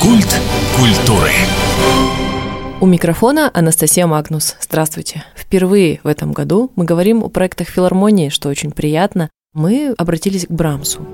Культ культуры. У микрофона Анастасия Магнус. Здравствуйте. Впервые в этом году мы говорим о проектах филармонии, что очень приятно. Мы обратились к Брамсу.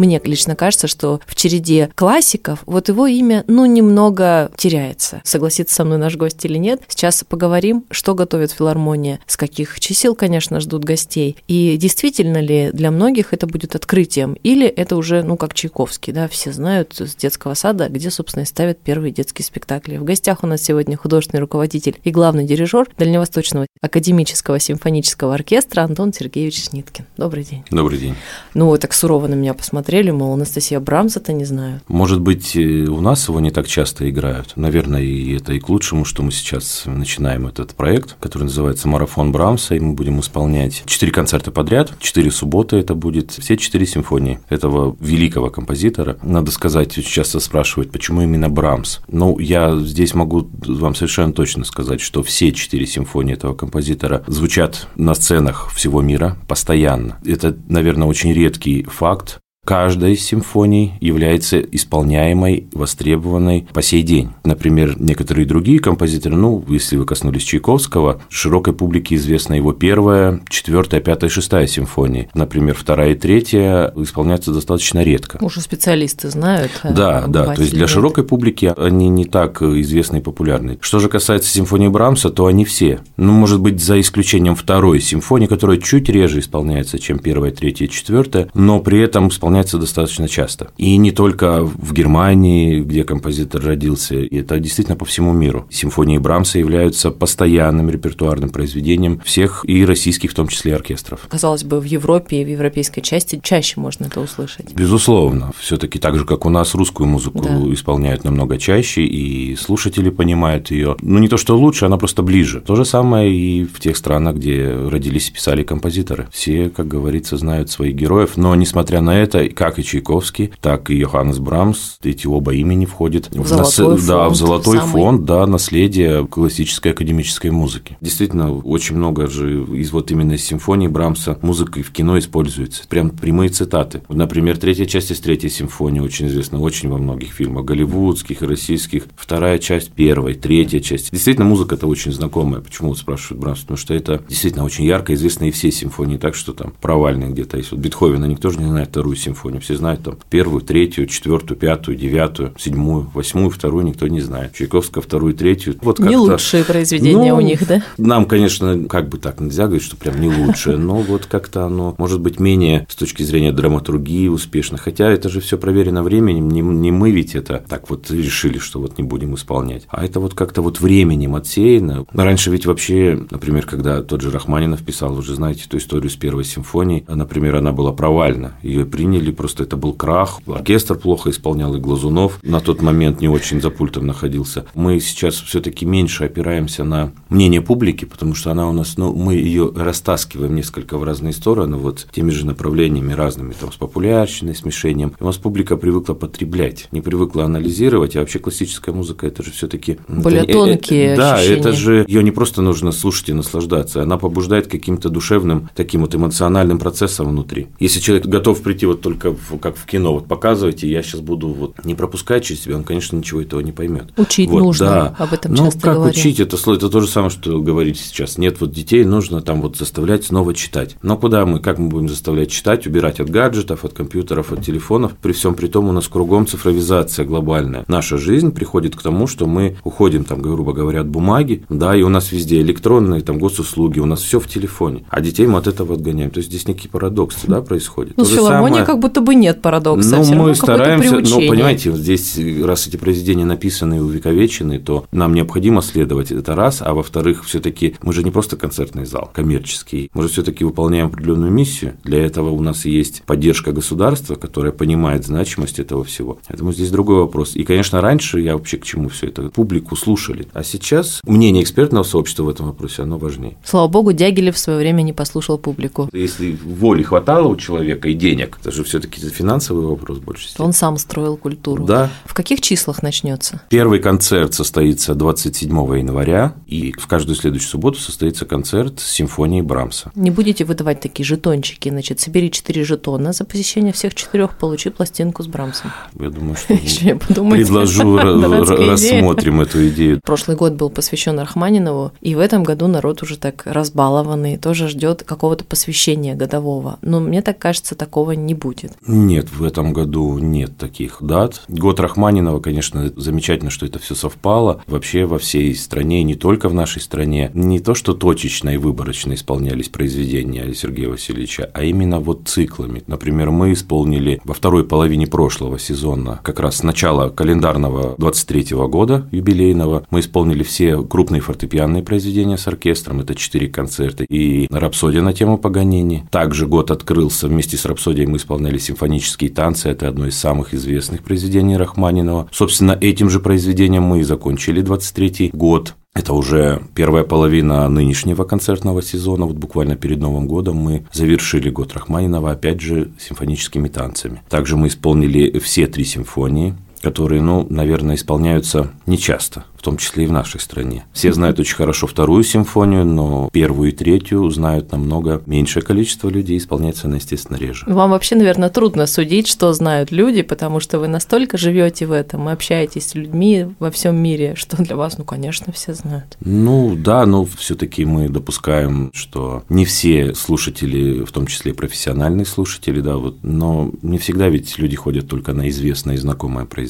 Мне лично кажется, что в череде классиков вот его имя, ну, немного теряется. Согласится со мной наш гость или нет. Сейчас поговорим, что готовит филармония, с каких чисел, конечно, ждут гостей, и действительно ли для многих это будет открытием, или это уже, ну, как Чайковский, да, все знают с детского сада, где, собственно, и ставят первые детские спектакли. В гостях у нас сегодня художественный руководитель и главный дирижер Дальневосточного академического симфонического оркестра Антон Сергеевич Сниткин. Добрый день. Добрый день. Ну, вы так сурово на меня посмотрели смотрели, мол, Анастасия Брамса-то не знаю. Может быть, у нас его не так часто играют. Наверное, и это и к лучшему, что мы сейчас начинаем этот проект, который называется «Марафон Брамса», и мы будем исполнять четыре концерта подряд, четыре субботы это будет, все четыре симфонии этого великого композитора. Надо сказать, часто спрашивают, почему именно Брамс. Ну, я здесь могу вам совершенно точно сказать, что все четыре симфонии этого композитора звучат на сценах всего мира постоянно. Это, наверное, очень редкий факт, каждой из симфоний является исполняемой, востребованной по сей день. Например, некоторые другие композиторы, ну, если вы коснулись Чайковского, широкой публике известна его первая, четвертая, пятая, шестая симфонии. Например, вторая и третья исполняются достаточно редко. Уже специалисты знают. А да, да, то есть для широкой публики они не так известны и популярны. Что же касается симфонии Брамса, то они все. Ну, может быть, за исключением второй симфонии, которая чуть реже исполняется, чем первая, третья четвертая, но при этом исполняется исполняется достаточно часто. И не только в Германии, где композитор родился, это действительно по всему миру. Симфонии Брамса являются постоянным репертуарным произведением всех и российских, в том числе оркестров. Казалось бы, в Европе и в европейской части чаще можно это услышать. Безусловно. все таки так же, как у нас русскую музыку да. исполняют намного чаще, и слушатели понимают ее. Ну, не то, что лучше, она просто ближе. То же самое и в тех странах, где родились и писали композиторы. Все, как говорится, знают своих героев, но, несмотря на это, как и Чайковский, так и Йоханнес Брамс, эти оба имени входят в, золотой, нас... фонд, да, в золотой самый... фонд да, наследия классической академической музыки. Действительно, очень много же из вот именно из симфонии Брамса музыка и в кино используется. Прям прямые цитаты. Например, третья часть из третьей симфонии очень известна очень во многих фильмах, голливудских и российских. Вторая часть первой, третья часть. Действительно, музыка это очень знакомая. Почему вот спрашивают Брамс? Потому что это действительно очень ярко известно и все симфонии, так что там провальные где-то есть. Вот Бетховена никто же не знает вторую симфонию симфонию. Все знают там первую, третью, четвертую, пятую, девятую, седьмую, восьмую, вторую никто не знает. Чайковского вторую, третью. Вот не лучшие произведения ну, у них, да? Нам, конечно, как бы так нельзя говорить, что прям не лучшее, но вот как-то оно может быть менее с точки зрения драматургии успешно. Хотя это же все проверено временем, не, не мы ведь это так вот решили, что вот не будем исполнять. А это вот как-то вот временем отсеяно. Раньше ведь вообще, например, когда тот же Рахманинов писал, уже знаете эту историю с первой симфонией, например, она была провальна. Ее приняли исполнили, просто это был крах. Оркестр плохо исполнял, и Глазунов на тот момент не очень за пультом находился. Мы сейчас все-таки меньше опираемся на мнение публики, потому что она у нас, ну, мы ее растаскиваем несколько в разные стороны, вот теми же направлениями разными, там, с популярщиной, смешением. И у нас публика привыкла потреблять, не привыкла анализировать, а вообще классическая музыка это же все-таки более это, тонкие. да, ощущения. это же ее не просто нужно слушать и наслаждаться, она побуждает каким-то душевным таким вот эмоциональным процессом внутри. Если человек готов прийти вот только в, как в кино, вот показывайте, я сейчас буду вот не пропускать через себя, он, конечно, ничего этого не поймет. Учить вот, нужно, да. об этом ну, часто как говорим. учить, это, это то же самое, что говорить сейчас. Нет, вот детей нужно там вот заставлять снова читать. Но куда мы, как мы будем заставлять читать, убирать от гаджетов, от компьютеров, от телефонов? При всем при том у нас кругом цифровизация глобальная. Наша жизнь приходит к тому, что мы уходим, там, грубо говоря, от бумаги, да, и у нас везде электронные, там, госуслуги, у нас все в телефоне, а детей мы от этого отгоняем. То есть здесь некий парадокс, да, происходит. Ну, в филармонии самое... как будто бы нет парадокса. Ну, все мы стараемся, ну, понимаете, здесь, раз эти произведения написаны и увековечены, то нам необходимо следовать, это раз, а во-вторых, все-таки мы же не просто концертный зал коммерческий, мы же все-таки выполняем определенную миссию. Для этого у нас есть поддержка государства, которое понимает значимость этого всего. Поэтому здесь другой вопрос. И, конечно, раньше я вообще к чему все это? Публику слушали. А сейчас мнение экспертного сообщества в этом вопросе, оно важнее. Слава богу, Дягилев в свое время не послушал публику. Если воли хватало у человека и денег, это же все-таки финансовый вопрос больше. Он сам строил культуру. Да. В каких числах начнется? Первый концерт состоится 27 января, и в каждую следующую субботу состоится концерт с симфонией Брамса. Не будете выдавать такие жетончики, значит, собери 4 жетона за посещение всех четырех, получи пластинку с Брамсом. Я думаю, что предложу, рассмотрим эту идею. Прошлый год был посвящен Рахманинову, и в этом году народ уже так разбалованный, тоже ждет какого-то посвящения годового. Но мне так кажется, такого не будет. Нет, в этом году нет таких дат. Год Рахманинова, конечно, замечательно, что это все совпало. Вообще во всей стране, не только в нашей стране, не то, что точечно и выборочно исполнялись произведения Сергея Васильевича, а именно вот циклами. Например, мы исполнили во второй половине прошлого сезона, как раз с начала календарного 23 года юбилейного, мы исполнили все крупные фортепианные произведения с оркестром, это четыре концерта, и рапсодия на тему Паганини. Также год открылся, вместе с рапсодией мы исполняли симфонические танцы, это одно из самых известных произведений Рахманинова. Собственно, этим же произведением мы и закончили 23 год. Это уже первая половина нынешнего концертного сезона. Вот буквально перед Новым годом мы завершили год Рахманинова, опять же, симфоническими танцами. Также мы исполнили все три симфонии которые, ну, наверное, исполняются нечасто в том числе и в нашей стране. Все знают очень хорошо вторую симфонию, но первую и третью знают намного меньшее количество людей, исполняется она, естественно, реже. Вам вообще, наверное, трудно судить, что знают люди, потому что вы настолько живете в этом и общаетесь с людьми во всем мире, что для вас, ну, конечно, все знают. Ну, да, но все-таки мы допускаем, что не все слушатели, в том числе профессиональные слушатели, да, вот, но не всегда ведь люди ходят только на известное и знакомое произведение.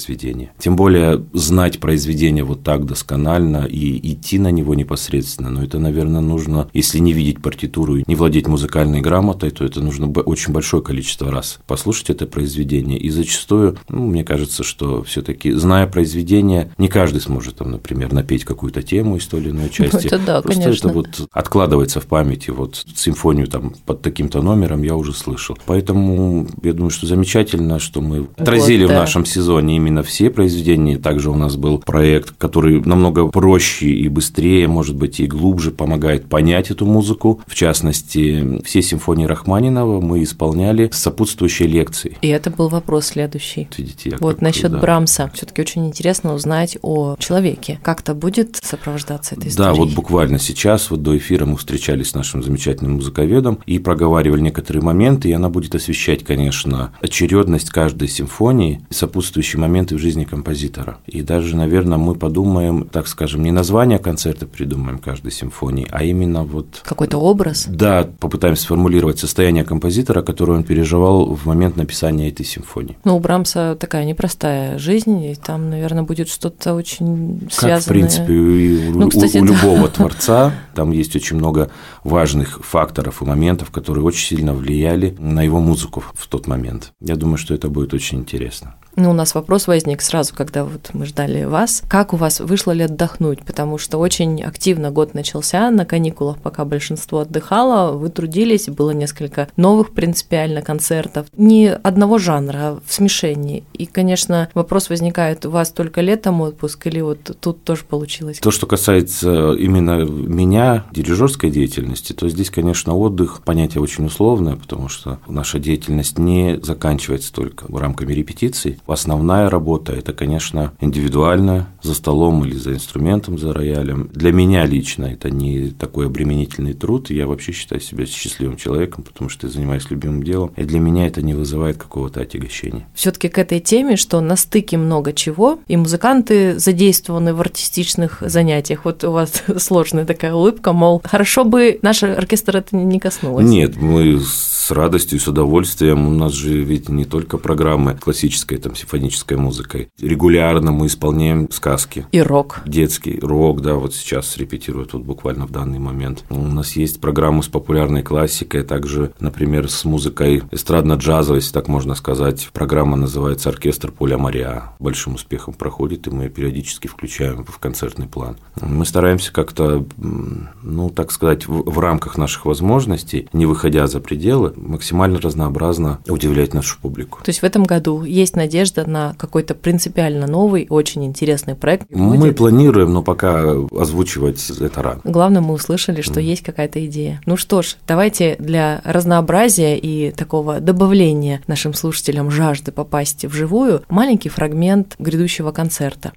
Тем более знать произведение вот так досконально и идти на него непосредственно. Но это, наверное, нужно, если не видеть партитуру и не владеть музыкальной грамотой, то это нужно очень большое количество раз послушать это произведение. И зачастую, ну, мне кажется, что все-таки, зная произведение, не каждый сможет, там, например, напеть какую-то тему из той или иной части. Ну, это да, Просто конечно. это вот откладывается в памяти. Вот симфонию там под таким-то номером я уже слышал. Поэтому я думаю, что замечательно, что мы отразили вот, в да. нашем сезоне именно все произведения. Также у нас был проект, который намного проще и быстрее, может быть, и глубже помогает понять эту музыку. В частности, все симфонии Рахманинова мы исполняли с сопутствующей лекцией. И это был вопрос следующий. Видите, Вот насчет да. Брамса. Все-таки очень интересно узнать о человеке. Как-то будет сопровождаться этой Да, историей? вот буквально сейчас, вот до эфира мы встречались с нашим замечательным музыковедом и проговаривали некоторые моменты, и она будет освещать, конечно, очередность каждой симфонии, сопутствующие моменты в жизни композитора. И даже, наверное, мы подумаем, так скажем, не название концерта придумаем каждой симфонии, а именно вот Какой-то образ? да, попытаемся сформулировать состояние композитора, которое он переживал в момент написания этой симфонии. Ну, у Брамса такая непростая жизнь, и там, наверное, будет что-то очень Как, связанное. в принципе, и у, Ну, кстати, у- у да. любого творца, там есть очень много важных факторов и моментов, которые очень сильно влияли на его музыку в тот момент. Я думаю, что это будет очень интересно. Ну, у нас вопрос возник сразу, когда вот мы ждали вас. Как у вас вышло ли отдохнуть? Потому что очень активно год начался на каникулах, пока большинство отдыхало, вы трудились, было несколько новых принципиально концертов. Не одного жанра, в смешении. И, конечно, вопрос возникает, у вас только летом отпуск или вот тут тоже получилось? То, что касается именно меня, дирижерской деятельности, то здесь, конечно, отдых понятие очень условное, потому что наша деятельность не заканчивается только рамками репетиций. Основная работа – это, конечно, индивидуально, за столом или за инструментом, за роялем. Для меня лично это не такой обременительный труд, я вообще считаю себя счастливым человеком, потому что я занимаюсь любимым делом, и для меня это не вызывает какого-то отягощения. все таки к этой теме, что на стыке много чего, и музыканты задействованы в артистичных занятиях. Вот у вас сложная такая улыбка, мол, хорошо бы наш оркестр это не коснулось. Нет, мы с радостью с удовольствием. У нас же ведь не только программы классической, там, симфонической музыкой. Регулярно мы исполняем сказки. И рок. Детский рок, да, вот сейчас репетируют вот буквально в данный момент. У нас есть программы с популярной классикой, также, например, с музыкой эстрадно-джазовой, если так можно сказать. Программа называется «Оркестр Поля Мария». Большим успехом проходит, и мы ее периодически включаем в концертный план. Мы стараемся как-то, ну, так сказать, в, в рамках наших возможностей, не выходя за пределы, максимально разнообразно удивлять нашу публику. То есть в этом году есть надежда на какой-то принципиально новый, очень интересный проект? Мы будет? планируем, но пока озвучивать это рано. Главное, мы услышали, что mm. есть какая-то идея. Ну что ж, давайте для разнообразия и такого добавления нашим слушателям жажды попасть вживую маленький фрагмент грядущего концерта.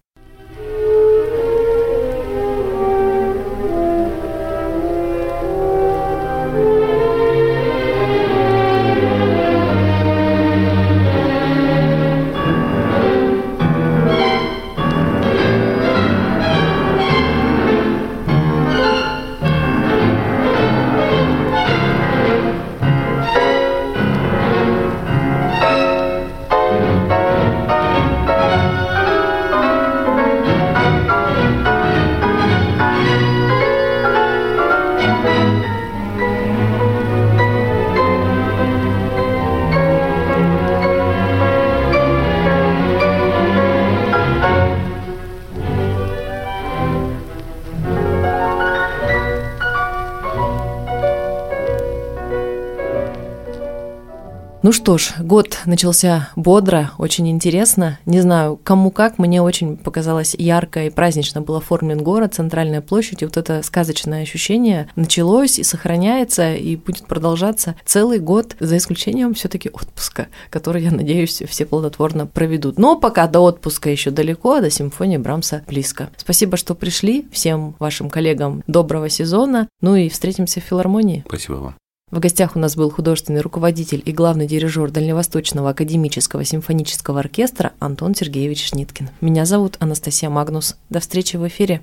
Ну что ж, год начался бодро, очень интересно. Не знаю, кому как, мне очень показалось ярко и празднично был оформлен город, центральная площадь, и вот это сказочное ощущение началось и сохраняется, и будет продолжаться целый год, за исключением все таки отпуска, который, я надеюсь, все плодотворно проведут. Но пока до отпуска еще далеко, а до симфонии Брамса близко. Спасибо, что пришли, всем вашим коллегам доброго сезона, ну и встретимся в филармонии. Спасибо вам. В гостях у нас был художественный руководитель и главный дирижер Дальневосточного академического симфонического оркестра Антон Сергеевич Шниткин. Меня зовут Анастасия Магнус. До встречи в эфире.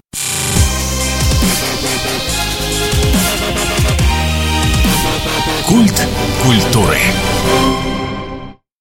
Культ культуры.